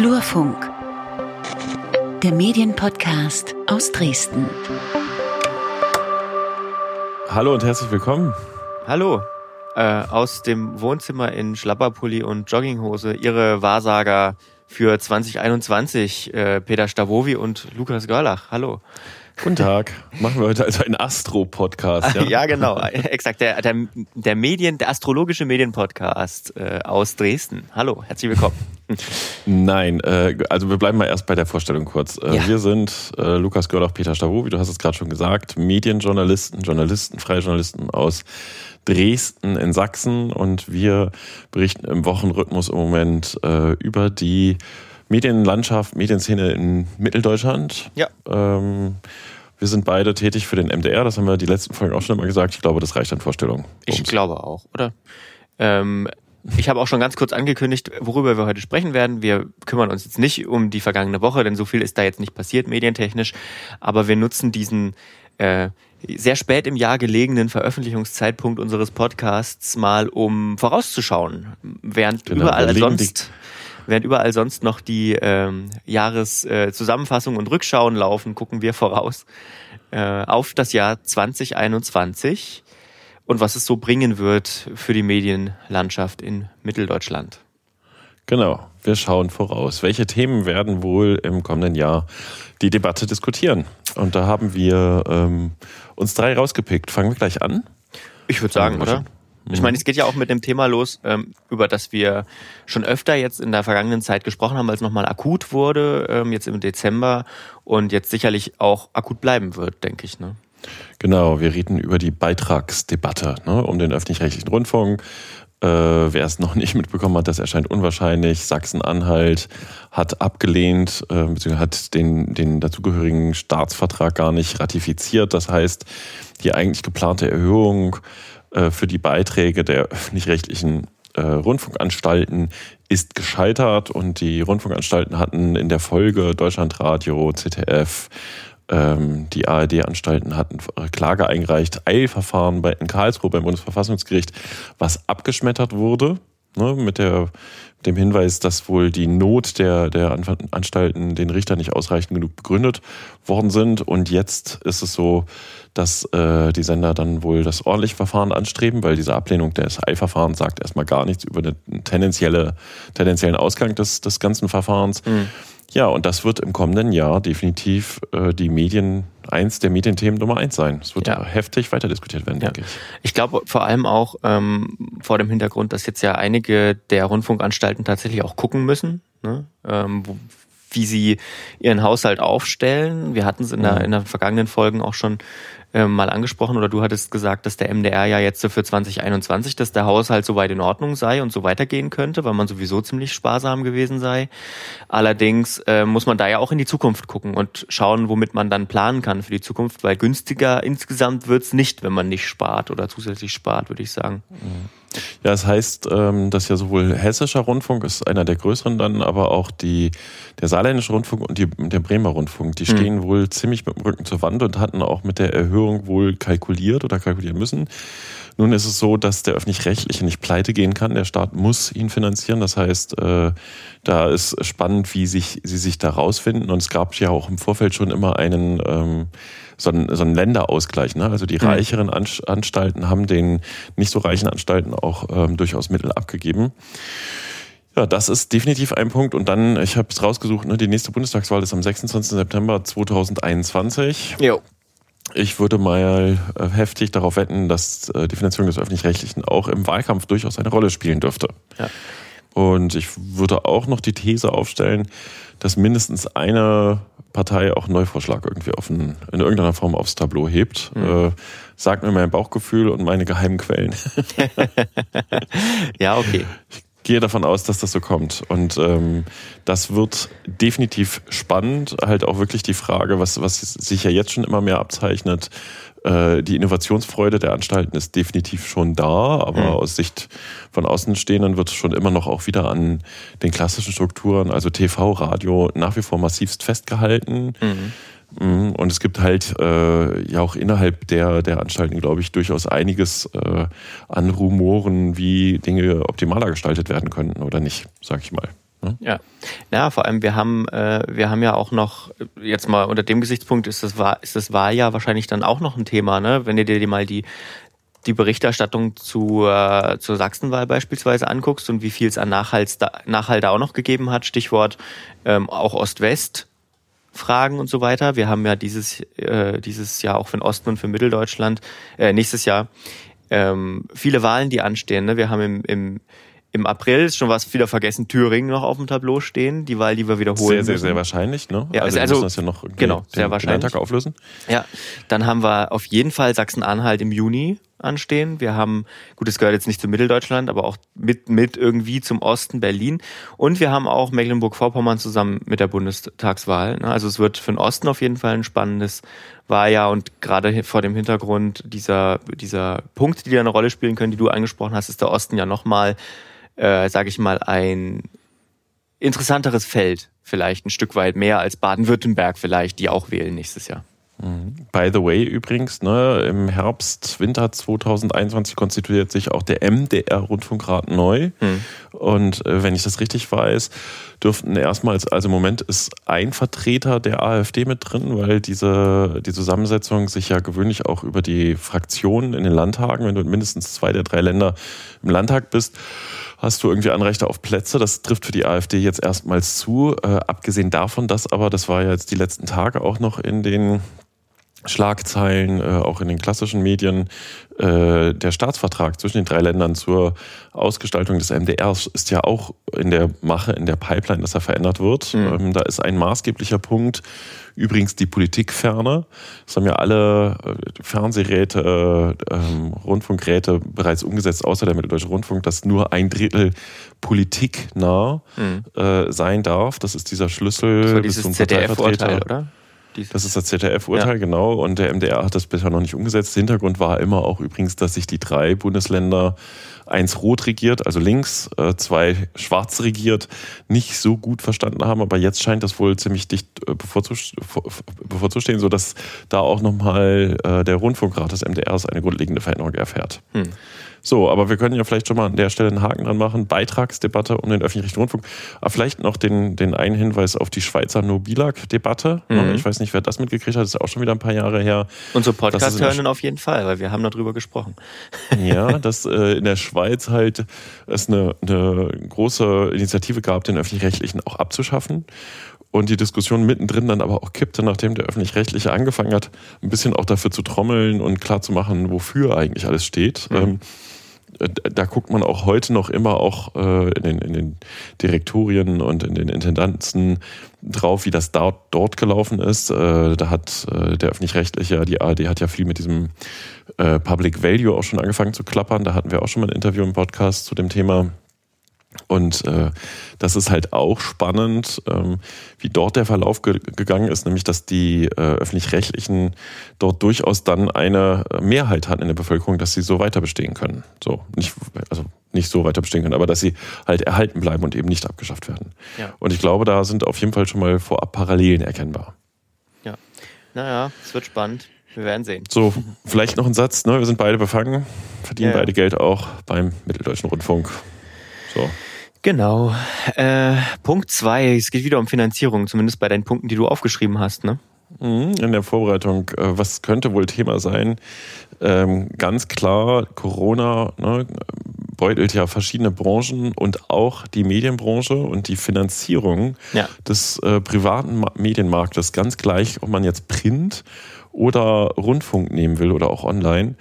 Flurfunk, der Medienpodcast aus Dresden. Hallo und herzlich willkommen. Hallo. Äh, aus dem Wohnzimmer in Schlapperpulli und Jogginghose Ihre Wahrsager für 2021, äh, Peter Stavovi und Lukas Görlach. Hallo. Guten Tag. Machen wir heute also einen Astro-Podcast. Ja? ja, genau. Exakt. Der, der, der Medien, der astrologische Medienpodcast äh, aus Dresden. Hallo, herzlich willkommen. Nein, äh, also wir bleiben mal erst bei der Vorstellung kurz. Äh, ja. Wir sind äh, Lukas Görlach, Peter Stavo, wie du hast es gerade schon gesagt, Medienjournalisten, Journalisten, freie Journalisten aus Dresden in Sachsen und wir berichten im Wochenrhythmus im Moment äh, über die Medienlandschaft, Medienszene in Mitteldeutschland. Ja. Ähm, wir sind beide tätig für den MDR, das haben wir die letzten Folgen auch schon immer gesagt. Ich glaube, das reicht an Vorstellung. Ich glaube auch, oder? Ähm, ich habe auch schon ganz kurz angekündigt, worüber wir heute sprechen werden. Wir kümmern uns jetzt nicht um die vergangene Woche, denn so viel ist da jetzt nicht passiert medientechnisch. Aber wir nutzen diesen äh, sehr spät im Jahr gelegenen Veröffentlichungszeitpunkt unseres Podcasts mal, um vorauszuschauen, während genau, überall sonst während überall sonst noch die ähm, Jahreszusammenfassungen äh, und Rückschauen laufen, gucken wir voraus äh, auf das Jahr 2021 und was es so bringen wird für die Medienlandschaft in Mitteldeutschland. Genau, wir schauen voraus. Welche Themen werden wohl im kommenden Jahr die Debatte diskutieren? Und da haben wir ähm, uns drei rausgepickt. Fangen wir gleich an? Ich würde sagen, oder? Ich meine, es geht ja auch mit dem Thema los, ähm, über das wir schon öfter jetzt in der vergangenen Zeit gesprochen haben, weil es nochmal akut wurde, ähm, jetzt im Dezember und jetzt sicherlich auch akut bleiben wird, denke ich. Ne? Genau, wir reden über die Beitragsdebatte ne, um den öffentlich-rechtlichen Rundfunk. Äh, wer es noch nicht mitbekommen hat, das erscheint unwahrscheinlich. Sachsen-Anhalt hat abgelehnt, äh, beziehungsweise hat den, den dazugehörigen Staatsvertrag gar nicht ratifiziert. Das heißt, die eigentlich geplante Erhöhung äh, für die Beiträge der öffentlich-rechtlichen äh, Rundfunkanstalten ist gescheitert und die Rundfunkanstalten hatten in der Folge Deutschlandradio, ZDF, die ARD-Anstalten hatten Klage eingereicht, Eilverfahren bei, in Karlsruhe beim Bundesverfassungsgericht, was abgeschmettert wurde, ne, mit der dem Hinweis, dass wohl die Not der, der Anstalten den Richter nicht ausreichend genug begründet worden sind. Und jetzt ist es so, dass äh, die Sender dann wohl das ordentliche Verfahren anstreben, weil diese Ablehnung des Eilverfahrens sagt erstmal gar nichts über den tendenzielle, tendenziellen Ausgang des, des ganzen Verfahrens. Mhm. Ja, und das wird im kommenden Jahr definitiv äh, die Medien, eins der Medienthemen Nummer eins sein. Es wird ja. heftig weiter diskutiert werden, ja. denke ich. Ich glaube vor allem auch ähm, vor dem Hintergrund, dass jetzt ja einige der Rundfunkanstalten tatsächlich auch gucken müssen, ne? ähm, wo, wie sie ihren Haushalt aufstellen. Wir hatten es in, der, mhm. in den vergangenen Folgen auch schon äh, mal angesprochen oder du hattest gesagt, dass der MDR ja jetzt für 2021, dass der Haushalt soweit in Ordnung sei und so weitergehen könnte, weil man sowieso ziemlich sparsam gewesen sei. Allerdings äh, muss man da ja auch in die Zukunft gucken und schauen, womit man dann planen kann für die Zukunft, weil günstiger insgesamt wird's nicht, wenn man nicht spart oder zusätzlich spart, würde ich sagen. Mhm. Ja, es das heißt, ähm, dass ja sowohl hessischer Rundfunk ist einer der größeren dann, aber auch die, der saarländische Rundfunk und die, der Bremer Rundfunk, die hm. stehen mhm. wohl ziemlich mit dem Rücken zur Wand und hatten auch mit der Erhöhung wohl kalkuliert oder kalkulieren müssen. Nun ist es so, dass der öffentlich-rechtliche nicht pleite gehen kann. Der Staat muss ihn finanzieren. Das heißt, äh, da ist spannend, wie sich, sie sich da rausfinden. Und es gab ja auch im Vorfeld schon immer einen, ähm, so einen, so einen Länderausgleich. Ne? Also die mhm. reicheren Anstalten haben den nicht so reichen Anstalten auch ähm, durchaus Mittel abgegeben. Ja, das ist definitiv ein Punkt. Und dann, ich habe es rausgesucht, ne, die nächste Bundestagswahl ist am 26. September 2021. Jo. Ich würde mal äh, heftig darauf wetten, dass äh, die Finanzierung des Öffentlich-Rechtlichen auch im Wahlkampf durchaus eine Rolle spielen dürfte. Ja. Und ich würde auch noch die These aufstellen, dass mindestens eine Partei auch einen Neuvorschlag irgendwie ein, in irgendeiner Form aufs Tableau hebt. Mhm. Äh, sagt mir mein Bauchgefühl und meine geheimen Quellen. ja, okay. Ich gehe davon aus, dass das so kommt. Und ähm, das wird definitiv spannend. Halt auch wirklich die Frage, was, was sich ja jetzt schon immer mehr abzeichnet. Äh, die Innovationsfreude der Anstalten ist definitiv schon da, aber mhm. aus Sicht von Außenstehenden wird es schon immer noch auch wieder an den klassischen Strukturen, also TV, Radio, nach wie vor massivst festgehalten. Mhm. Mhm. Und es gibt halt äh, ja auch innerhalb der, der Anstalten, glaube ich, durchaus einiges äh, an Rumoren, wie Dinge optimaler gestaltet werden könnten oder nicht, sag ich mal. Ne? Ja, ja, vor allem wir haben äh, wir haben ja auch noch jetzt mal unter dem Gesichtspunkt ist das Wahl, ist das Wahljahr wahrscheinlich dann auch noch ein Thema, ne? Wenn du dir mal die die Berichterstattung zu, äh, zur Sachsenwahl beispielsweise anguckst und wie viel es an Nachhalt Nachhalt da auch noch gegeben hat, Stichwort ähm, auch Ost-West, Fragen und so weiter. Wir haben ja dieses, äh, dieses Jahr auch für den Osten und für Mitteldeutschland, äh, nächstes Jahr ähm, viele Wahlen, die anstehen. Ne? Wir haben im, im, im April, ist schon was wieder vergessen, Thüringen noch auf dem Tableau stehen, die Wahl, die wir wiederholen Sehr, sehr, müssen. sehr wahrscheinlich, ne? Ja, also, also- wir müssen das ja noch genau, sehr den, wahrscheinlich. Den Landtag auflösen. Ja, dann haben wir auf jeden Fall Sachsen-Anhalt im Juni anstehen. Wir haben, gut, es gehört jetzt nicht zu Mitteldeutschland, aber auch mit, mit irgendwie zum Osten Berlin. Und wir haben auch Mecklenburg-Vorpommern zusammen mit der Bundestagswahl. ne? Also es wird für den Osten auf jeden Fall ein spannendes Wahljahr und gerade vor dem Hintergrund dieser, dieser Punkte, die da eine Rolle spielen können, die du angesprochen hast, ist der Osten ja nochmal, äh, sage ich mal, ein interessanteres Feld, vielleicht ein Stück weit mehr als Baden-Württemberg vielleicht, die auch wählen nächstes Jahr. By the way, übrigens, ne, im Herbst, Winter 2021 konstituiert sich auch der MDR-Rundfunkrat neu. Hm. Und äh, wenn ich das richtig weiß, dürften erstmals, also im Moment ist ein Vertreter der AfD mit drin, weil diese die Zusammensetzung sich ja gewöhnlich auch über die Fraktionen in den Landtagen, wenn du in mindestens zwei der drei Länder im Landtag bist, hast du irgendwie Anrechte auf Plätze. Das trifft für die AfD jetzt erstmals zu. Äh, abgesehen davon, dass aber, das war ja jetzt die letzten Tage auch noch in den Schlagzeilen, äh, auch in den klassischen Medien, äh, der Staatsvertrag zwischen den drei Ländern zur Ausgestaltung des MDRs ist ja auch in der Mache, in der Pipeline, dass er verändert wird. Mhm. Ähm, da ist ein maßgeblicher Punkt, übrigens die Politikferne. Das haben ja alle äh, Fernsehräte, äh, ähm, Rundfunkräte bereits umgesetzt, außer der Mitteldeutsche Rundfunk, dass nur ein Drittel politiknah Mhm. äh, sein darf. Das ist dieser Schlüssel Das war bis dieses zum ZDF-Urteil, oder? Das ist das ZDF-Urteil, genau. Und der MDR hat das bisher noch nicht umgesetzt. Hintergrund war immer auch übrigens, dass sich die drei Bundesländer, eins rot regiert, also links, äh, zwei schwarz regiert, nicht so gut verstanden haben. Aber jetzt scheint das wohl ziemlich dicht äh, bevorzu- vor- bevorzustehen, sodass da auch nochmal äh, der Rundfunkrat des MDRs eine grundlegende Veränderung erfährt. Hm. So, aber wir können ja vielleicht schon mal an der Stelle einen Haken dran machen. Beitragsdebatte um den öffentlich-rechtlichen Rundfunk. Aber vielleicht noch den, den einen Hinweis auf die Schweizer Nobilag-Debatte. Mhm. Ich weiß nicht, wer das mitgekriegt hat, das ist auch schon wieder ein paar Jahre her. Unsere der Podcast-Hörenden auf jeden Fall, weil wir haben darüber gesprochen. Ja, dass äh, in der Schweiz halt es eine, eine große Initiative gab, den öffentlich-rechtlichen auch abzuschaffen. Und die Diskussion mittendrin dann aber auch kippte, nachdem der öffentlich-rechtliche angefangen hat, ein bisschen auch dafür zu trommeln und klarzumachen, wofür eigentlich alles steht. Mhm. Ähm, äh, da guckt man auch heute noch immer auch äh, in, den, in den Direktorien und in den Intendanzen drauf, wie das dort, dort gelaufen ist. Äh, da hat äh, der öffentlich-rechtliche, die ARD hat ja viel mit diesem äh, Public Value auch schon angefangen zu klappern. Da hatten wir auch schon mal ein Interview im Podcast zu dem Thema. Und äh, das ist halt auch spannend, ähm, wie dort der Verlauf ge gegangen ist, nämlich dass die äh, öffentlich-rechtlichen dort durchaus dann eine Mehrheit hatten in der Bevölkerung, dass sie so weiter bestehen können. So, nicht, also nicht so weiter bestehen können, aber dass sie halt erhalten bleiben und eben nicht abgeschafft werden. Ja. Und ich glaube, da sind auf jeden Fall schon mal vorab Parallelen erkennbar. Ja. Naja, es wird spannend. Wir werden sehen. So, vielleicht noch ein Satz, ne? Wir sind beide befangen, verdienen Ja, ja. beide Geld auch beim Mitteldeutschen Rundfunk. So. Genau. Äh, Punkt zwei. Es geht wieder um Finanzierung, zumindest bei deinen Punkten, die du aufgeschrieben hast, ne? Mhm, In der Vorbereitung, äh, was könnte wohl Thema sein? Ähm, ganz klar, Corona ne, beutelt ja verschiedene Branchen und auch die Medienbranche und die Finanzierung Ja. des äh, privaten Ma Medienmarktes, ganz gleich, ob man jetzt Print oder Rundfunk nehmen will oder auch online,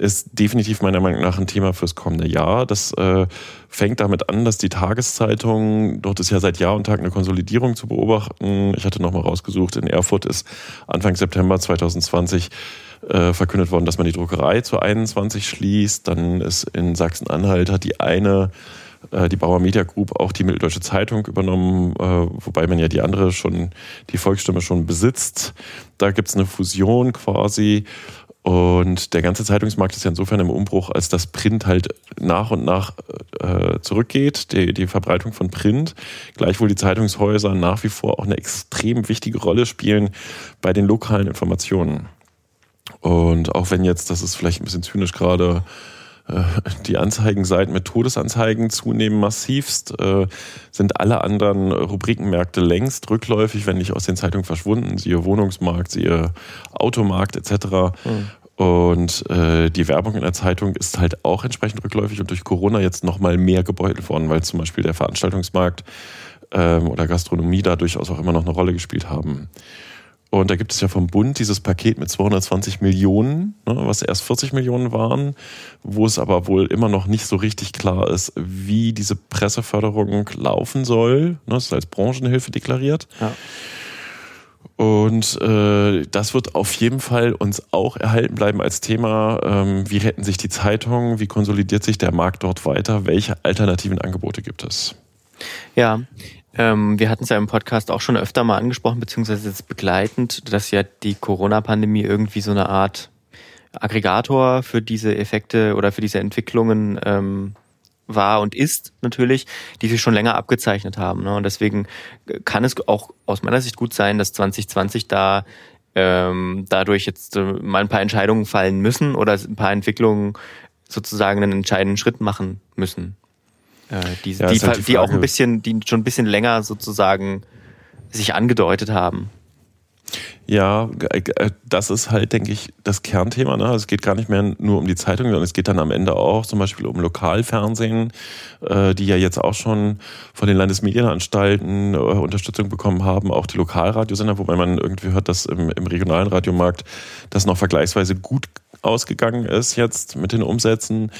ist definitiv meiner Meinung nach ein Thema fürs kommende Jahr. Das äh, fängt damit an, dass die Tageszeitung, dort ist ja seit Jahr und Tag eine Konsolidierung zu beobachten. Ich hatte nochmal rausgesucht, in Erfurt ist Anfang September 2020 äh, verkündet worden, dass man die Druckerei zu 21 schließt. Dann ist in Sachsen-Anhalt hat die eine äh, die Bauer Media Group auch die Mitteldeutsche Zeitung übernommen, äh, wobei man ja die andere schon, die Volksstimme schon besitzt. Da gibt's eine Fusion quasi. Und der ganze Zeitungsmarkt ist ja insofern im Umbruch, als das Print halt nach und nach äh, zurückgeht, die, die Verbreitung von Print. Gleichwohl die Zeitungshäuser nach wie vor auch eine extrem wichtige Rolle spielen bei den lokalen Informationen. Und auch wenn jetzt, das ist vielleicht ein bisschen zynisch gerade, die Anzeigenseiten mit Todesanzeigen zunehmen massivst, äh, sind alle anderen Rubrikenmärkte längst rückläufig, wenn nicht aus den Zeitungen verschwunden, siehe Wohnungsmarkt, siehe Automarkt etc. Mhm. Und äh, die Werbung in der Zeitung ist halt auch entsprechend rückläufig und durch Corona jetzt nochmal mehr gebeutelt worden, weil zum Beispiel der Veranstaltungsmarkt ähm, oder Gastronomie da durchaus auch immer noch eine Rolle gespielt haben. Und da gibt es ja vom Bund dieses Paket mit 220 Millionen, ne, was erst 40 Millionen waren, wo es aber wohl immer noch nicht so richtig klar ist, wie diese Presseförderung laufen soll. Ne, das ist als Branchenhilfe deklariert. Ja. Und äh, das wird auf jeden Fall uns auch erhalten bleiben als Thema. Ähm, wie retten sich die Zeitungen? Wie konsolidiert sich der Markt dort weiter? Welche alternativen Angebote gibt es? Ja, ähm, wir hatten es ja im Podcast auch schon öfter mal angesprochen, beziehungsweise jetzt begleitend, dass ja die Corona-Pandemie irgendwie so eine Art Aggregator für diese Effekte oder für diese Entwicklungen ähm, war und ist natürlich, die sich schon länger abgezeichnet haben. Ne? Und deswegen kann es auch aus meiner Sicht gut sein, dass 2020 da ähm, dadurch jetzt äh, mal ein paar Entscheidungen fallen müssen oder ein paar Entwicklungen sozusagen einen entscheidenden Schritt machen müssen. Äh, die, ja, die, halt die, die auch ein bisschen, die schon ein bisschen länger sozusagen sich angedeutet haben. Ja, äh, das ist halt, denke ich, das Kernthema. Ne? Es geht gar nicht mehr nur um die Zeitung, sondern es geht dann am Ende auch zum Beispiel um Lokalfernsehen, äh, die ja jetzt auch schon von den Landesmedienanstalten äh, Unterstützung bekommen haben, auch die Lokalradiosender, wobei man irgendwie hört, dass im, im regionalen Radiomarkt das noch vergleichsweise gut ausgegangen ist jetzt mit den Umsätzen,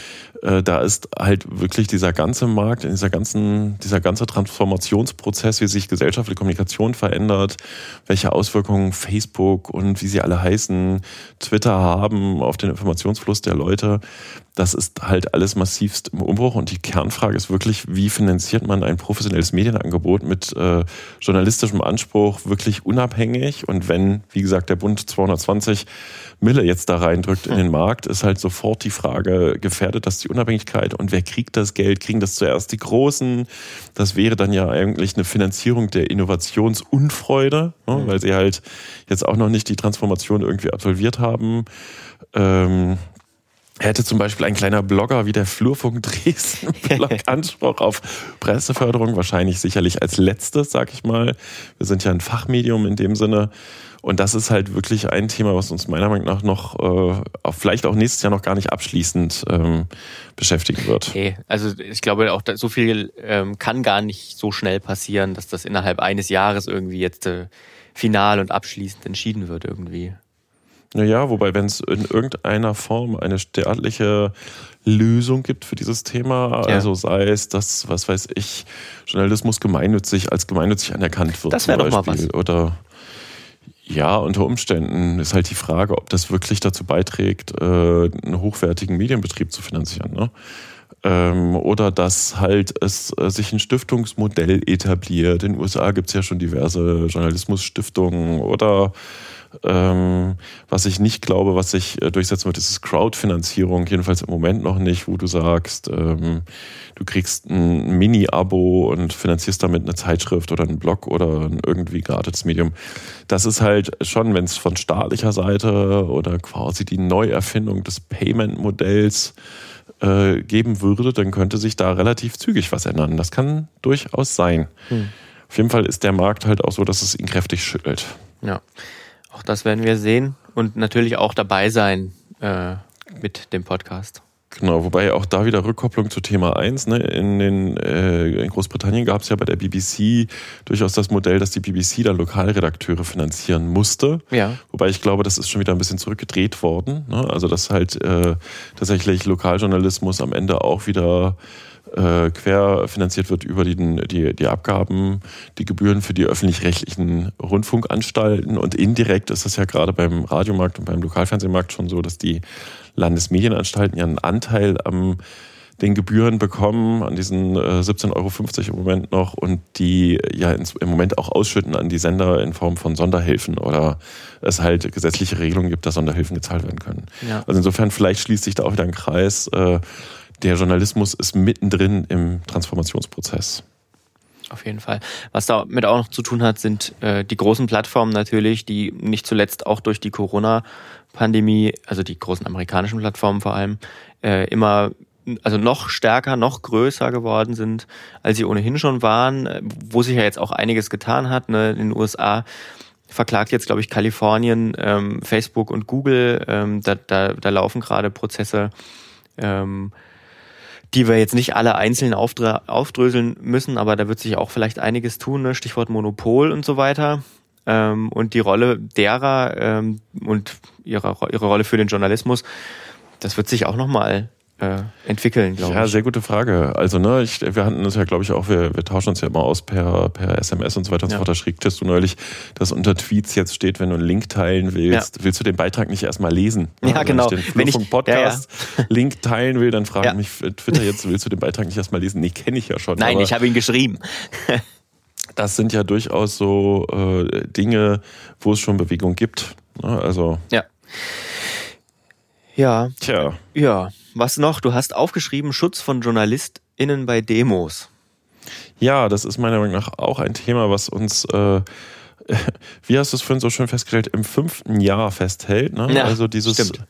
äh, da ist halt wirklich dieser ganze Markt, dieser ganzen, dieser ganze Transformationsprozess, wie sich gesellschaftliche Kommunikation verändert, welche Auswirkungen Facebook und wie sie alle heißen, Twitter haben auf den Informationsfluss der Leute, das ist halt alles massivst im Umbruch und die Kernfrage ist wirklich, wie finanziert man ein professionelles Medienangebot mit äh, journalistischem Anspruch wirklich unabhängig und wenn, wie gesagt, der Bund 220 Mille jetzt da reindrückt in den Markt, ist halt sofort die Frage, gefährdet das die Unabhängigkeit und wer kriegt das Geld? Kriegen das zuerst die Großen? Das wäre dann ja eigentlich eine Finanzierung der Innovationsunfreude, ne, mhm. weil sie halt jetzt auch noch nicht die Transformation irgendwie absolviert haben. Ähm, hätte zum Beispiel ein kleiner Blogger wie der Flurfunk Dresden Blog Anspruch auf Presseförderung, wahrscheinlich sicherlich als letztes, sag ich mal. Wir sind ja ein Fachmedium in dem Sinne. Und das ist halt wirklich ein Thema, was uns meiner Meinung nach noch, äh, vielleicht auch nächstes Jahr noch gar nicht abschließend ähm, beschäftigen wird. Okay, also ich glaube auch, so viel ähm, kann gar nicht so schnell passieren, dass das innerhalb eines Jahres irgendwie jetzt äh, final und abschließend entschieden wird irgendwie. Naja, wobei, wenn es in irgendeiner Form eine staatliche Lösung gibt für dieses Thema, ja. also sei es, dass, was weiß ich, Journalismus gemeinnützig als gemeinnützig anerkannt wird. Das wäre doch mal was. Oder ja, unter Umständen ist halt die Frage, ob das wirklich dazu beiträgt, äh, einen hochwertigen Medienbetrieb zu finanzieren. Ne? Ähm, oder dass halt es äh, sich ein Stiftungsmodell etabliert. In den USA gibt es ja schon diverse Journalismusstiftungen oder ähm, was ich nicht glaube, was sich äh, durchsetzen wird, ist Crowdfinanzierung, jedenfalls im Moment noch nicht, wo du sagst, ähm, du kriegst ein Mini-Abo und finanzierst damit eine Zeitschrift oder einen Blog oder ein irgendwie gratis Medium. Das ist halt schon, wenn es von staatlicher Seite oder quasi die Neuerfindung des Payment-Modells äh, geben würde, dann könnte sich da relativ zügig was ändern. Das kann durchaus sein. Hm. Auf jeden Fall ist der Markt halt auch so, dass es ihn kräftig schüttelt. Ja. Auch das werden wir sehen und natürlich auch dabei sein äh, mit dem Podcast. Genau, wobei auch da wieder Rückkopplung zu Thema 1. Ne? In, den, äh, in Großbritannien gab es ja bei der BBC durchaus das Modell, dass die BBC dann Lokalredakteure finanzieren musste. Ja. Wobei ich glaube, das ist schon wieder ein bisschen zurückgedreht worden. Ne? Also dass halt äh, tatsächlich Lokaljournalismus am Ende auch wieder äh, querfinanziert wird über die, die, die Abgaben, die Gebühren für die öffentlich-rechtlichen Rundfunkanstalten. Und indirekt ist das ja gerade beim Radiomarkt und beim Lokalfernsehmarkt schon so, dass die Landesmedienanstalten ja einen Anteil am den Gebühren bekommen, an diesen äh, 17,50 Euro im Moment noch und die ja im Moment auch ausschütten an die Sender in Form von Sonderhilfen oder es halt gesetzliche Regelungen gibt, dass Sonderhilfen gezahlt werden können. Ja. Also insofern vielleicht schließt sich da auch wieder ein Kreis. Der Journalismus ist mittendrin im Transformationsprozess. Auf jeden Fall. Was damit auch noch zu tun hat, sind äh, die großen Plattformen natürlich, die nicht zuletzt auch durch die Corona-Pandemie, also die großen amerikanischen Plattformen vor allem, äh, immer also noch stärker, noch größer geworden sind, als sie ohnehin schon waren, äh, wo sich ja jetzt auch einiges getan hat. Ne? In den USA verklagt jetzt, glaube ich, Kalifornien, ähm, Facebook und Google. Ähm, da, da, da laufen gerade Prozesse, ähm, die wir jetzt nicht alle einzeln aufdröseln müssen, aber da wird sich auch vielleicht einiges tun, ne? Stichwort Monopol und so weiter. Ähm, und die Rolle derer ähm, und ihre, ihre Rolle für den Journalismus, das wird sich auch nochmal äh, entwickeln, glaube ja, ich. Ja, sehr gute Frage. Also, ne, ich, wir hatten das ja, glaube ich, auch, wir, wir tauschen uns ja immer aus per, per SMS und so weiter und ja. so fort. Da schriebtest du neulich, dass unter Tweets jetzt steht, wenn du einen Link teilen willst, ja. willst du den Beitrag nicht erstmal lesen. Ja, also, genau. Wenn ich den wenn ich, Podcast Link teilen will, dann frage ich mich Twitter jetzt, willst du den Beitrag nicht erstmal lesen? Nee, kenne ich ja schon. Nein, ich habe ihn geschrieben. das sind ja durchaus so äh, Dinge, wo es schon Bewegung gibt. Ne? Also. Ja. Ja. Tja. Ja. Was noch? Du hast aufgeschrieben, Schutz von JournalistInnen bei Demos. Ja, das ist meiner Meinung nach auch ein Thema, was uns, äh, wie hast du es vorhin so schön festgestellt, im fünften Jahr festhält. Ne? Ja, also dieses, stimmt.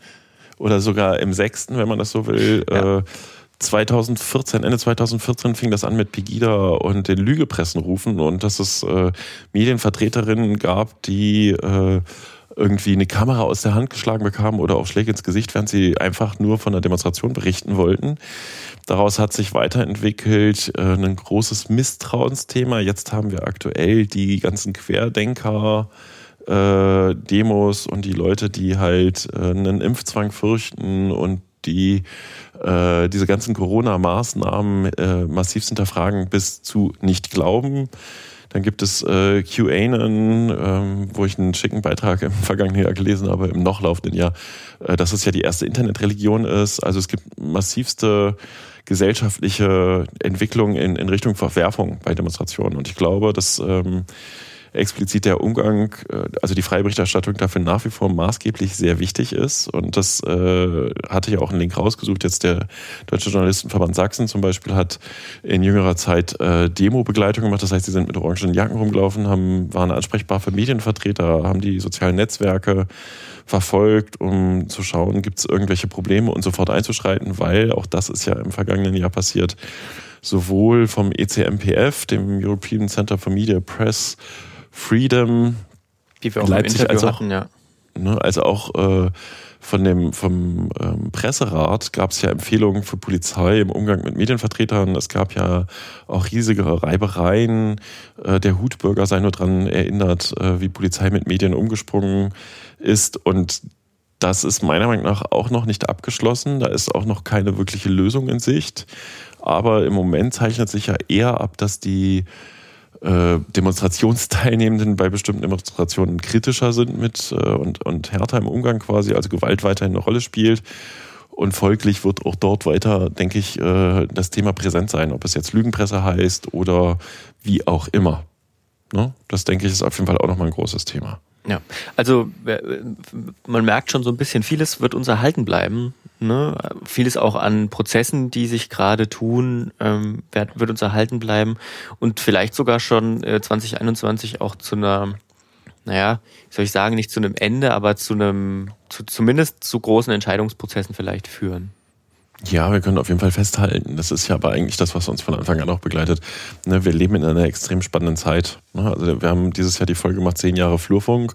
oder sogar im sechsten, wenn man das so will. Ja. Äh, 2014, Ende 2014 fing das an mit Pegida und den Lügepressenrufen und dass es äh, Medienvertreterinnen gab, die äh, irgendwie eine Kamera aus der Hand geschlagen bekamen oder auch Schläge ins Gesicht, während sie einfach nur von der Demonstration berichten wollten. Daraus hat sich weiterentwickelt äh, ein großes Misstrauensthema. Jetzt haben wir aktuell die ganzen Querdenker. Äh, Demos und die Leute, die halt äh, einen Impfzwang fürchten und die äh, diese ganzen Corona-Maßnahmen äh, massiv hinterfragen bis zu nicht glauben. Dann gibt es äh, QAnon, ähm, wo ich einen schicken Beitrag im vergangenen Jahr gelesen habe, im noch laufenden Jahr, äh, dass es ja die erste Internetreligion ist. Also es gibt massivste gesellschaftliche Entwicklung in, in Richtung Verwerfung bei Demonstrationen. Und ich glaube, dass ähm, explizit der Umgang, äh, also die freie Berichterstattung dafür nach wie vor maßgeblich sehr wichtig ist. Und das äh, hatte ich auch einen Link rausgesucht. Jetzt der Deutsche Journalistenverband Sachsen zum Beispiel hat in jüngerer Zeit äh, Demo-Begleitung gemacht. Das heißt, sie sind mit orangenen Jacken rumgelaufen, haben, waren ansprechbar für Medienvertreter, haben die sozialen Netzwerke verfolgt, um zu schauen, gibt es irgendwelche Probleme und sofort einzuschreiten, weil auch das ist ja im vergangenen Jahr passiert, sowohl vom ECMPF, dem European Center for Media Press, Freedom, die wir auch Leipzig, als auch, hatten, ja. Ne, also auch äh, von dem vom ähm, Presserat gab es ja Empfehlungen für Polizei im Umgang mit Medienvertretern. Es gab ja auch riesige Reibereien. Äh, der Hutbürger sei nur daran erinnert, äh, wie Polizei mit Medien umgesprungen ist. Und das ist meiner Meinung nach auch noch nicht abgeschlossen. Da ist auch noch keine wirkliche Lösung in Sicht. Aber im Moment zeichnet sich ja eher ab, dass die äh, Demonstrationsteilnehmenden bei bestimmten Demonstrationen kritischer sind mit äh, und, und härter im Umgang quasi, also Gewalt weiterhin eine Rolle spielt. Und folglich wird auch dort weiter, denke ich, äh, das Thema präsent sein, ob es jetzt Lügenpresse heißt oder wie auch immer. Ne? Das denke ich ist auf jeden Fall auch nochmal ein großes Thema. Ja, also man merkt schon so ein bisschen, vieles wird uns erhalten bleiben. Ne? Vieles auch an Prozessen, die sich gerade tun, ähm, wird, wird uns erhalten bleiben und vielleicht sogar schon äh, 2021 auch zu einer, naja, soll ich sagen, nicht zu einem Ende, aber zu einem, zu, zumindest zu großen Entscheidungsprozessen vielleicht führen. Ja, wir können auf jeden Fall festhalten. Das ist ja aber eigentlich das, was uns von Anfang an auch begleitet. Ne, wir leben in einer extrem spannenden Zeit. Ne, also wir haben dieses Jahr die Folge gemacht, zehn Jahre Flurfunk.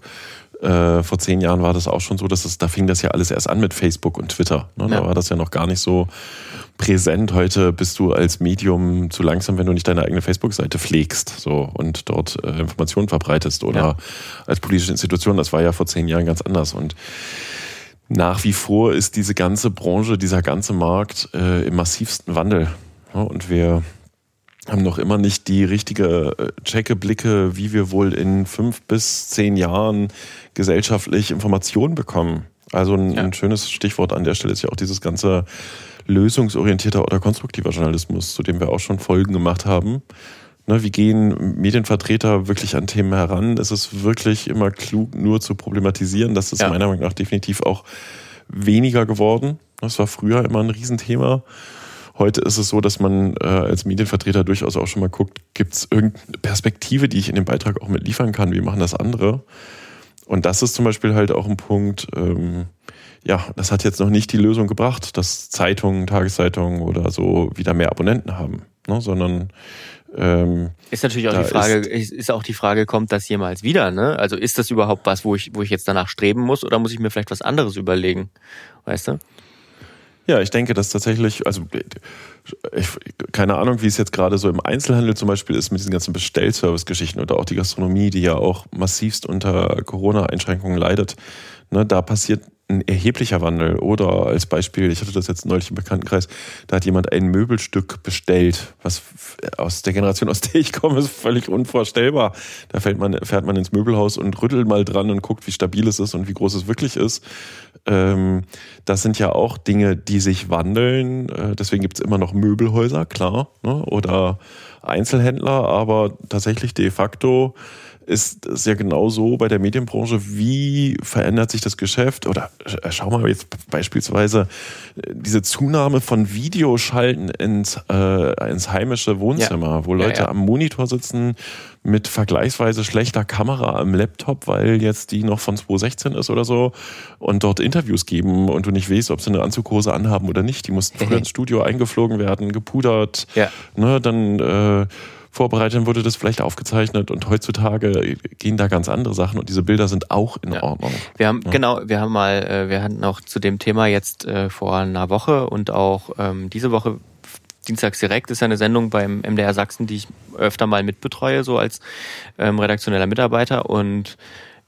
Äh, vor zehn Jahren war das auch schon so, dass es, da fing das ja alles erst an mit Facebook und Twitter. Ne? Da war das ja noch gar nicht so präsent. Heute bist du als Medium zu langsam, wenn du nicht deine eigene Facebook-Seite pflegst so, und dort äh, Informationen verbreitest oder ja. als politische Institution. Das war ja vor zehn Jahren ganz anders. Und nach wie vor ist diese ganze Branche, dieser ganze Markt äh, im massivsten Wandel. Ja, und wir haben noch immer nicht die richtige äh, Checkeblicke, wie wir wohl in fünf bis zehn Jahren gesellschaftlich Informationen bekommen. Also ein, ja. ein schönes Stichwort an der Stelle ist ja auch dieses ganze lösungsorientierter oder konstruktiver Journalismus, zu dem wir auch schon Folgen gemacht haben. Ne, wie gehen Medienvertreter wirklich an Themen heran? Ist es wirklich immer klug, nur zu problematisieren? Das ist ja. meiner Meinung nach definitiv auch weniger geworden. Das war früher immer ein Riesenthema. Heute ist es so, dass man äh, als Medienvertreter durchaus auch schon mal guckt, gibt es irgendeine Perspektive, die ich in dem Beitrag auch mit liefern kann? Wie machen das andere? Und das ist zum Beispiel halt auch ein Punkt, ähm, ja, das hat jetzt noch nicht die Lösung gebracht, dass Zeitungen, Tageszeitungen oder so wieder mehr Abonnenten haben, ne? sondern ähm, ist natürlich auch die Frage, ist, ist, auch die Frage, kommt das jemals wieder? Ne? Also ist das überhaupt was, wo ich, wo ich jetzt danach streben muss oder muss ich mir vielleicht was anderes überlegen? Weißt du? Ja, ich denke, dass tatsächlich, also ich, keine Ahnung, wie es jetzt gerade so im Einzelhandel zum Beispiel ist mit diesen ganzen Bestellservice-Geschichten oder auch die Gastronomie, die ja auch massivst unter Corona-Einschränkungen leidet. Ne, da passiert ein erheblicher Wandel. Oder als Beispiel, ich hatte das jetzt neulich im Bekanntenkreis, da hat jemand ein Möbelstück bestellt, was aus der Generation, aus der ich komme, ist völlig unvorstellbar. Da fährt man, fährt man ins Möbelhaus und rüttelt mal dran und guckt, wie stabil es ist und wie groß es wirklich ist. Ähm, das sind ja auch Dinge, die sich wandeln. Äh, deswegen gibt es immer noch Möbelhäuser, klar, ne? oder Einzelhändler, aber tatsächlich de facto ist es ja genauso bei der Medienbranche. Wie verändert sich das Geschäft? Oder äh, schau mal jetzt beispielsweise äh, diese Zunahme von Videoschalten ins, äh, ins heimische Wohnzimmer, ja. wo Leute ja, ja. am Monitor sitzen mit vergleichsweise schlechter Kamera am Laptop, weil jetzt die noch von 2016 ist oder so und dort Interviews geben und du nicht weißt, ob sie eine Anzughose anhaben oder nicht. Die mussten früher ins Studio eingeflogen werden, gepudert, ja. ne, dann äh, vorbereitet, dann wurde das vielleicht aufgezeichnet und heutzutage gehen da ganz andere Sachen und diese Bilder sind auch in ja. Ordnung. Wir haben, ja. genau, wir haben mal, äh, wir hatten auch zu dem Thema jetzt äh, vor einer Woche und auch ähm, diese Woche Dienstags direkt ist eine Sendung beim MDR Sachsen, die ich öfter mal mitbetreue, so als ähm, redaktioneller Mitarbeiter und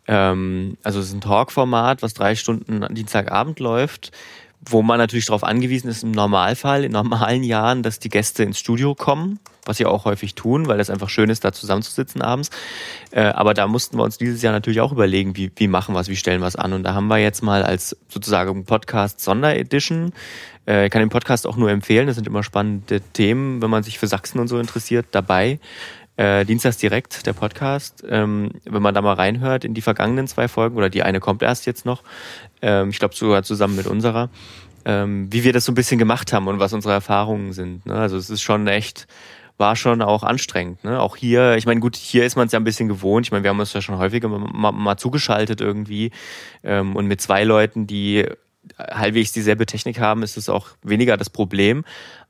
ähm, also es ist ein Talk-Format, was drei Stunden Dienstagabend läuft wo man natürlich darauf angewiesen ist, im Normalfall, in normalen Jahren, dass die Gäste ins Studio kommen, was sie auch häufig tun, weil es einfach schön ist, da zusammenzusitzen abends. Äh, aber da mussten wir uns dieses Jahr natürlich auch überlegen, wie, wie machen wir es, wie stellen wir es an. Und da haben wir jetzt mal als sozusagen Podcast Sonderedition, äh, ich kann den Podcast auch nur empfehlen, das sind immer spannende Themen, wenn man sich für Sachsen und so interessiert, dabei. Äh, Dienstags direkt, der Podcast. Ähm, wenn man da mal reinhört in die vergangenen zwei Folgen, oder die eine kommt erst jetzt noch, ähm, ich glaube sogar zusammen mit unserer, ähm, wie wir das so ein bisschen gemacht haben und was unsere Erfahrungen sind. Ne? Also es ist schon echt, war schon auch anstrengend. Ne? Auch hier, ich meine, gut, hier ist man es ja ein bisschen gewohnt. Ich meine, wir haben uns ja schon häufiger mal, mal zugeschaltet irgendwie. Ähm, und mit zwei Leuten, die halbwegs dieselbe Technik haben, ist es auch weniger das Problem.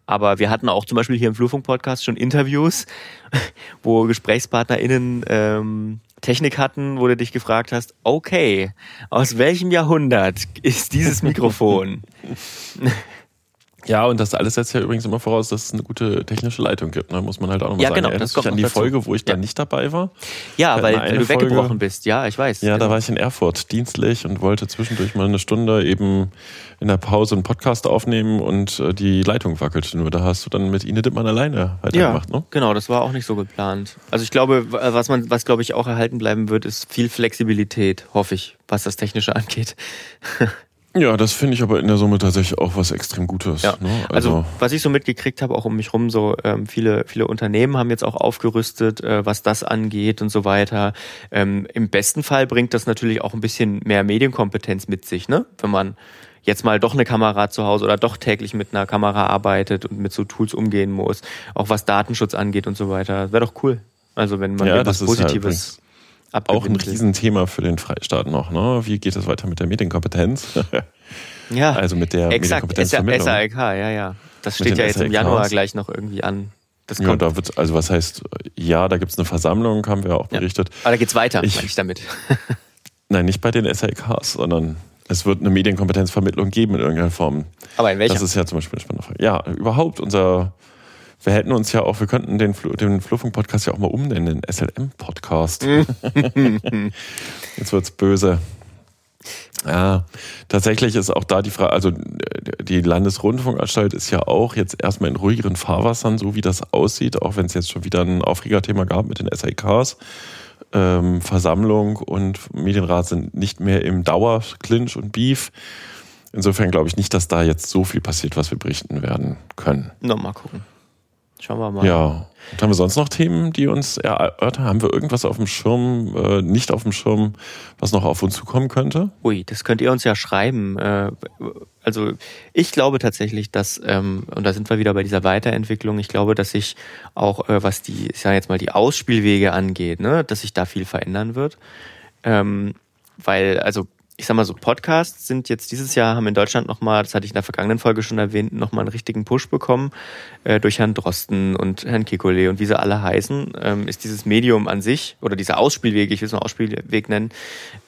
Aber wir hatten auch zum Beispiel hier im Flurfunk-Podcast schon Interviews, wo GesprächspartnerInnen ähm, Technik hatten, wo du dich gefragt hast, okay, aus welchem Jahrhundert ist dieses Mikrofon? Ja, und das alles setzt ja übrigens immer voraus, dass es eine gute technische Leitung gibt. Ne? Muss man halt auch nochmal ja, sagen. Genau, Erinnerst du dich an die dazu. Folge, wo ich ja. da nicht dabei war? Ja, weil, weil du Folge, weggebrochen bist. Ja, ich weiß. Ja, da war ich in Erfurt dienstlich und wollte zwischendurch mal eine Stunde eben in der Pause einen Podcast aufnehmen und äh, die Leitung wackelte nur. Da hast du dann mit Ine Dittmann alleine weitergemacht, ja, ne? genau. Das war auch nicht so geplant. Also ich glaube, was man, was glaube ich auch erhalten bleiben wird, ist viel Flexibilität, hoffe ich, was das Technische angeht. Ja, das finde ich aber in der Summe tatsächlich auch was extrem Gutes. Ja. Ne? Also, also, was ich so mitgekriegt habe, auch um mich rum, so ähm, viele, viele Unternehmen haben jetzt auch aufgerüstet, äh, was das angeht und so weiter. Ähm, Im besten Fall bringt das natürlich auch ein bisschen mehr Medienkompetenz mit sich, ne? Wenn man jetzt mal doch eine Kamera zu Hause oder doch täglich mit einer Kamera arbeitet und mit so Tools umgehen muss, auch was Datenschutz angeht und so weiter. Wäre doch cool. Also wenn man ja, was Positives. Ja auch ein Riesenthema für den Freistaat noch. Ne? Wie geht es weiter mit der Medienkompetenz? ja, also mit der exakt, Medienkompetenz. SALK, ja, ja. Das steht ja jetzt SALKs. im Januar gleich noch irgendwie an. Das kommt. Ja, da wird, also was heißt, ja, da gibt es eine Versammlung, haben wir auch berichtet. Ja. Aber da geht's weiter, ich, meine ich damit. nein, nicht bei den SLKs, sondern es wird eine Medienkompetenzvermittlung geben in irgendeiner Form. Aber in welcher? Das ist ja zum Beispiel eine spannende Frage. Ja, überhaupt unser wir hätten uns ja auch, wir könnten den, den Fluffung-Podcast ja auch mal umnennen, SLM-Podcast. Jetzt wird's böse. Ja, tatsächlich ist auch da die Frage, also die Landesrundfunkanstalt ist ja auch jetzt erstmal in ruhigeren Fahrwassern, so wie das aussieht, auch wenn es jetzt schon wieder ein Aufregerthema gab mit den SIKs. Ähm, Versammlung und Medienrat sind nicht mehr im Dauerclinch und Beef. Insofern glaube ich nicht, dass da jetzt so viel passiert, was wir berichten werden können. Noch mal gucken. Schauen wir mal. Ja. Und haben wir sonst noch Themen, die uns erörtern? Haben wir irgendwas auf dem Schirm, äh, nicht auf dem Schirm, was noch auf uns zukommen könnte? Ui, das könnt ihr uns ja schreiben. Äh, also ich glaube tatsächlich, dass, ähm, und da sind wir wieder bei dieser Weiterentwicklung, ich glaube, dass sich auch, äh, was die, ich sage jetzt mal, die Ausspielwege angeht, ne, dass sich da viel verändern wird. Ähm, weil, also ich sag mal so, Podcasts sind jetzt dieses Jahr, haben in Deutschland nochmal, das hatte ich in der vergangenen Folge schon erwähnt, nochmal einen richtigen Push bekommen äh, durch Herrn Drosten und Herrn Kikole und wie sie alle heißen, ähm, ist dieses Medium an sich oder dieser Ausspielweg, ich will es mal Ausspielweg nennen,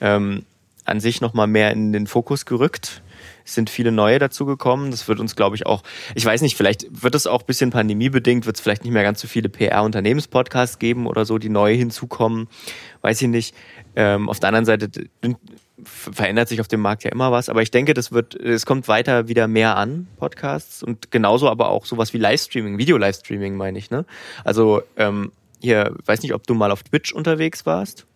ähm, an sich nochmal mehr in den Fokus gerückt. Es sind viele neue dazugekommen. Das wird uns, glaube ich, auch, ich weiß nicht, vielleicht wird es auch ein bisschen pandemiebedingt, wird es vielleicht nicht mehr ganz so viele PR-Unternehmenspodcasts geben oder so, die neu hinzukommen. Weiß ich nicht. Ähm, auf der anderen Seite verändert sich auf dem Markt ja immer was, aber ich denke, das wird, es kommt weiter wieder mehr an, Podcasts und genauso aber auch sowas wie Livestreaming, Video-Livestreaming meine ich, ne? Also, ähm, hier, weiß nicht, ob du mal auf Twitch unterwegs warst.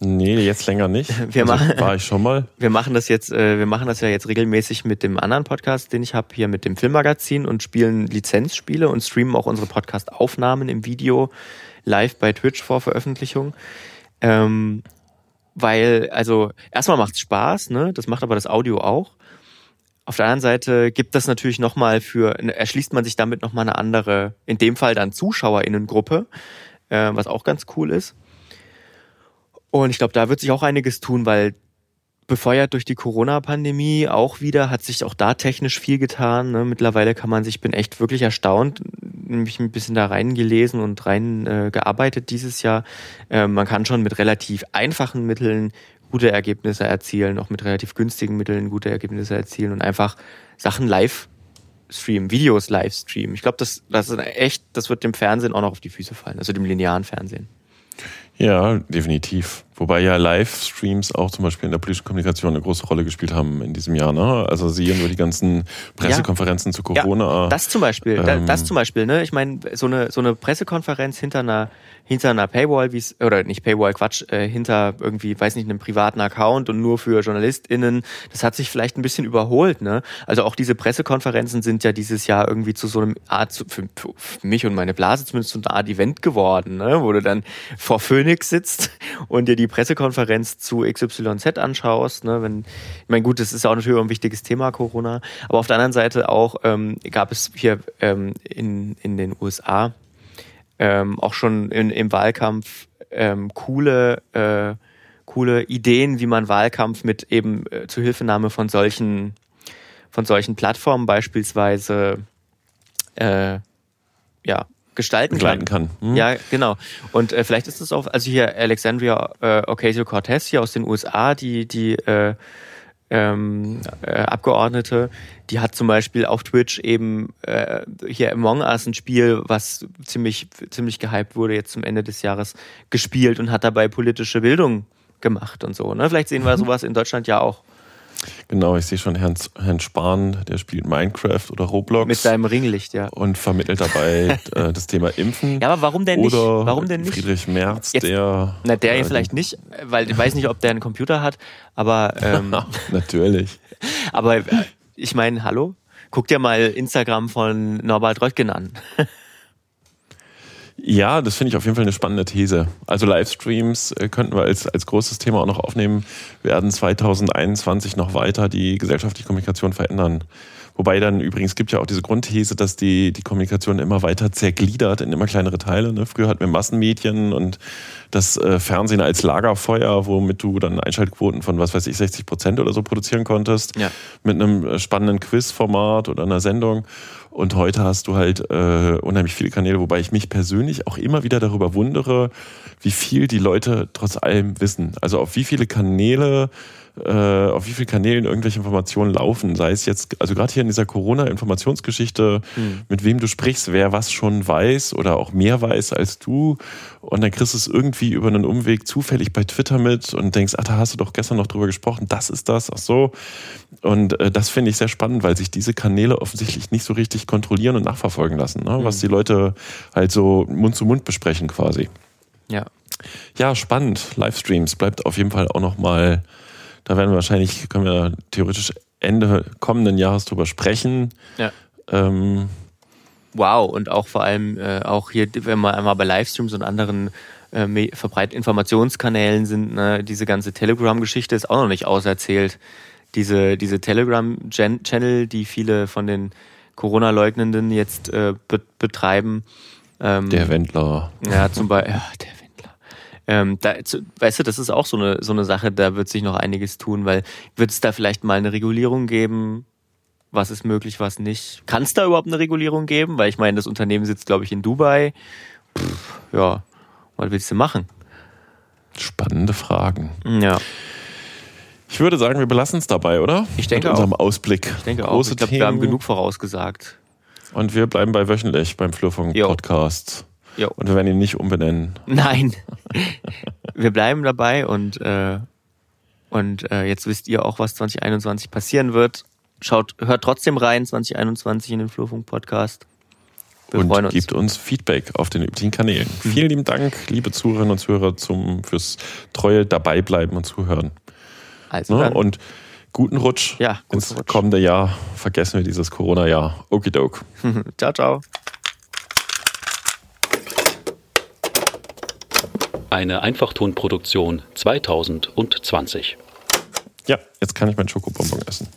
Nee, jetzt länger nicht. Wir also, machen, war ich schon mal. Wir machen das jetzt, äh, wir machen das ja jetzt regelmäßig mit dem anderen Podcast, den ich habe, hier mit dem Filmmagazin und spielen Lizenzspiele und streamen auch unsere Podcast-Aufnahmen im Video live bei Twitch vor Veröffentlichung. Ähm, weil, also erstmal macht's Spaß, ne? Das macht aber das Audio auch. Auf der anderen Seite gibt das natürlich nochmal für, erschließt man sich damit nochmal eine andere, in dem Fall dann ZuschauerInnengruppe, äh, was auch ganz cool ist. Und ich glaube, da wird sich auch einiges tun, weil befeuert durch die Corona-Pandemie auch wieder, hat sich auch da technisch viel getan. Ne? Mittlerweile kann man sich, ich bin echt wirklich erstaunt, nämlich ein bisschen da reingelesen und rein äh, dieses Jahr. Äh, man kann schon mit relativ einfachen Mitteln gute Ergebnisse erzielen, auch mit relativ günstigen Mitteln gute Ergebnisse erzielen und einfach Sachen live streamen, Videos live streamen. Ich glaube, das, das ist echt, das wird dem Fernsehen auch noch auf die Füße fallen, also dem linearen Fernsehen. Ja, definitiv. Wobei ja Livestreams auch zum Beispiel in der politischen Kommunikation eine große Rolle gespielt haben in diesem Jahr. Ne? Also sie nur die ganzen Pressekonferenzen ja. zu Corona. Ja, das zum Beispiel, ähm, das zum Beispiel. Ne? Ich meine, so eine so eine Pressekonferenz hinter einer hinter einer Paywall, wie es oder nicht Paywall, Quatsch, äh, hinter irgendwie, weiß nicht, einem privaten Account und nur für JournalistInnen, das hat sich vielleicht ein bisschen überholt. Ne? Also auch diese Pressekonferenzen sind ja dieses Jahr irgendwie zu so einem Art, für, für mich und meine Blase zumindest so eine Art Event geworden, ne? wo du dann vor Phoenix sitzt und dir die Pressekonferenz zu XYZ anschaust. Ne? Wenn, ich meine, gut, das ist auch natürlich ein wichtiges Thema, Corona, aber auf der anderen Seite auch ähm, gab es hier ähm, in, in den USA ähm, auch schon in, im Wahlkampf ähm, coole, äh, coole Ideen, wie man Wahlkampf mit eben äh, Zuhilfenahme von solchen, von solchen Plattformen beispielsweise äh, ja, gestalten kann. kann. Hm. Ja, genau. Und äh, vielleicht ist es auch, also hier Alexandria äh, Ocasio-Cortez hier aus den USA, die, die äh, ähm, äh, Abgeordnete, die hat zum Beispiel auf Twitch eben äh, hier Among Us ein Spiel, was ziemlich, ziemlich gehypt wurde jetzt zum Ende des Jahres, gespielt und hat dabei politische Bildung gemacht und so. Ne? Vielleicht sehen wir mhm. sowas in Deutschland ja auch. Genau, ich sehe schon Herrn, Herrn Spahn, der spielt Minecraft oder Roblox. Mit seinem Ringlicht, ja. Und vermittelt dabei äh, das Thema Impfen. Ja, aber warum denn nicht? Oder warum denn nicht? Friedrich Merz, Jetzt, der. Na, der äh, vielleicht nicht, weil ich weiß nicht, ob der einen Computer hat, aber. Ähm, Natürlich. Aber äh, ich meine, hallo? Guck dir mal Instagram von Norbert Röttgen an. Ja, das finde ich auf jeden Fall eine spannende These. Also Livestreams äh, könnten wir als, als großes Thema auch noch aufnehmen, werden 2021 noch weiter die gesellschaftliche Kommunikation verändern. Wobei dann übrigens gibt ja auch diese Grundthese, dass die, die Kommunikation immer weiter zergliedert in immer kleinere Teile. Ne? Früher hatten wir Massenmedien und das äh, Fernsehen als Lagerfeuer, womit du dann Einschaltquoten von, was weiß ich, 60 Prozent oder so produzieren konntest. Ja. Mit einem äh, spannenden Quizformat oder einer Sendung. Und heute hast du halt äh, unheimlich viele Kanäle, wobei ich mich persönlich auch immer wieder darüber wundere, wie viel die Leute trotz allem wissen. Also auf wie viele Kanäle äh, auf wie vielen Kanälen irgendwelche Informationen laufen. Sei es jetzt, also gerade hier in dieser Corona-Informationsgeschichte, mhm. mit wem du sprichst, wer was schon weiß oder auch mehr weiß als du. Und dann kriegst du es irgendwie über einen Umweg zufällig bei Twitter mit und denkst, ach, da hast du doch gestern noch drüber gesprochen, das ist das, ach so. Und äh, das finde ich sehr spannend, weil sich diese Kanäle offensichtlich nicht so richtig kontrollieren und nachverfolgen lassen, ne? Mhm. was die Leute halt so Mund zu Mund besprechen quasi. Ja. Ja, spannend. Livestreams bleibt auf jeden Fall auch noch mal da werden wir wahrscheinlich, können wir theoretisch Ende kommenden Jahres drüber sprechen. Ja. Ähm, wow. Und auch vor allem äh, auch hier, wenn wir einmal bei Livestreams und anderen äh, verbreiteten Informationskanälen sind, ne, diese ganze Telegram-Geschichte ist auch noch nicht auserzählt. Diese, diese Telegram-Channel, die viele von den Corona-Leugnenden jetzt äh, be betreiben. Ähm, der Wendler. Ja, zum Beispiel, ja, der. Ähm, da, weißt du, das ist auch so eine, so eine Sache, da wird sich noch einiges tun, weil wird es da vielleicht mal eine Regulierung geben, was ist möglich, was nicht. Kann es da überhaupt eine Regulierung geben? Weil ich meine, das Unternehmen sitzt, glaube ich, in Dubai. Pff, ja, was willst du machen? Spannende Fragen. Ja. Ich würde sagen, wir belassen es dabei, oder? Ich denke Mit unserem auch. Ausblick. Ich denke Große auch. Ich glaube, wir haben genug vorausgesagt. Und wir bleiben bei wöchentlich beim Flurfunk-Podcast. Und wir werden ihn nicht umbenennen. Nein. wir bleiben dabei und, äh, und äh, jetzt wisst ihr auch, was 2021 passieren wird. Schaut, hört trotzdem rein 2021 in den Flurfunk-Podcast. Wir und uns. gibt uns Feedback auf den üblichen Kanälen. Mhm. Vielen lieben Dank, liebe Zuhörerinnen und Zuhörer, zum, fürs treue Dabeibleiben und Zuhören. Also ne? Und guten Rutsch ja, guten ins Rutsch. kommende Jahr. Vergessen wir dieses Corona-Jahr. Okidok. ciao, ciao. Eine Einfachtonproduktion 2020. Ja, jetzt kann ich meinen Schokobonbon essen.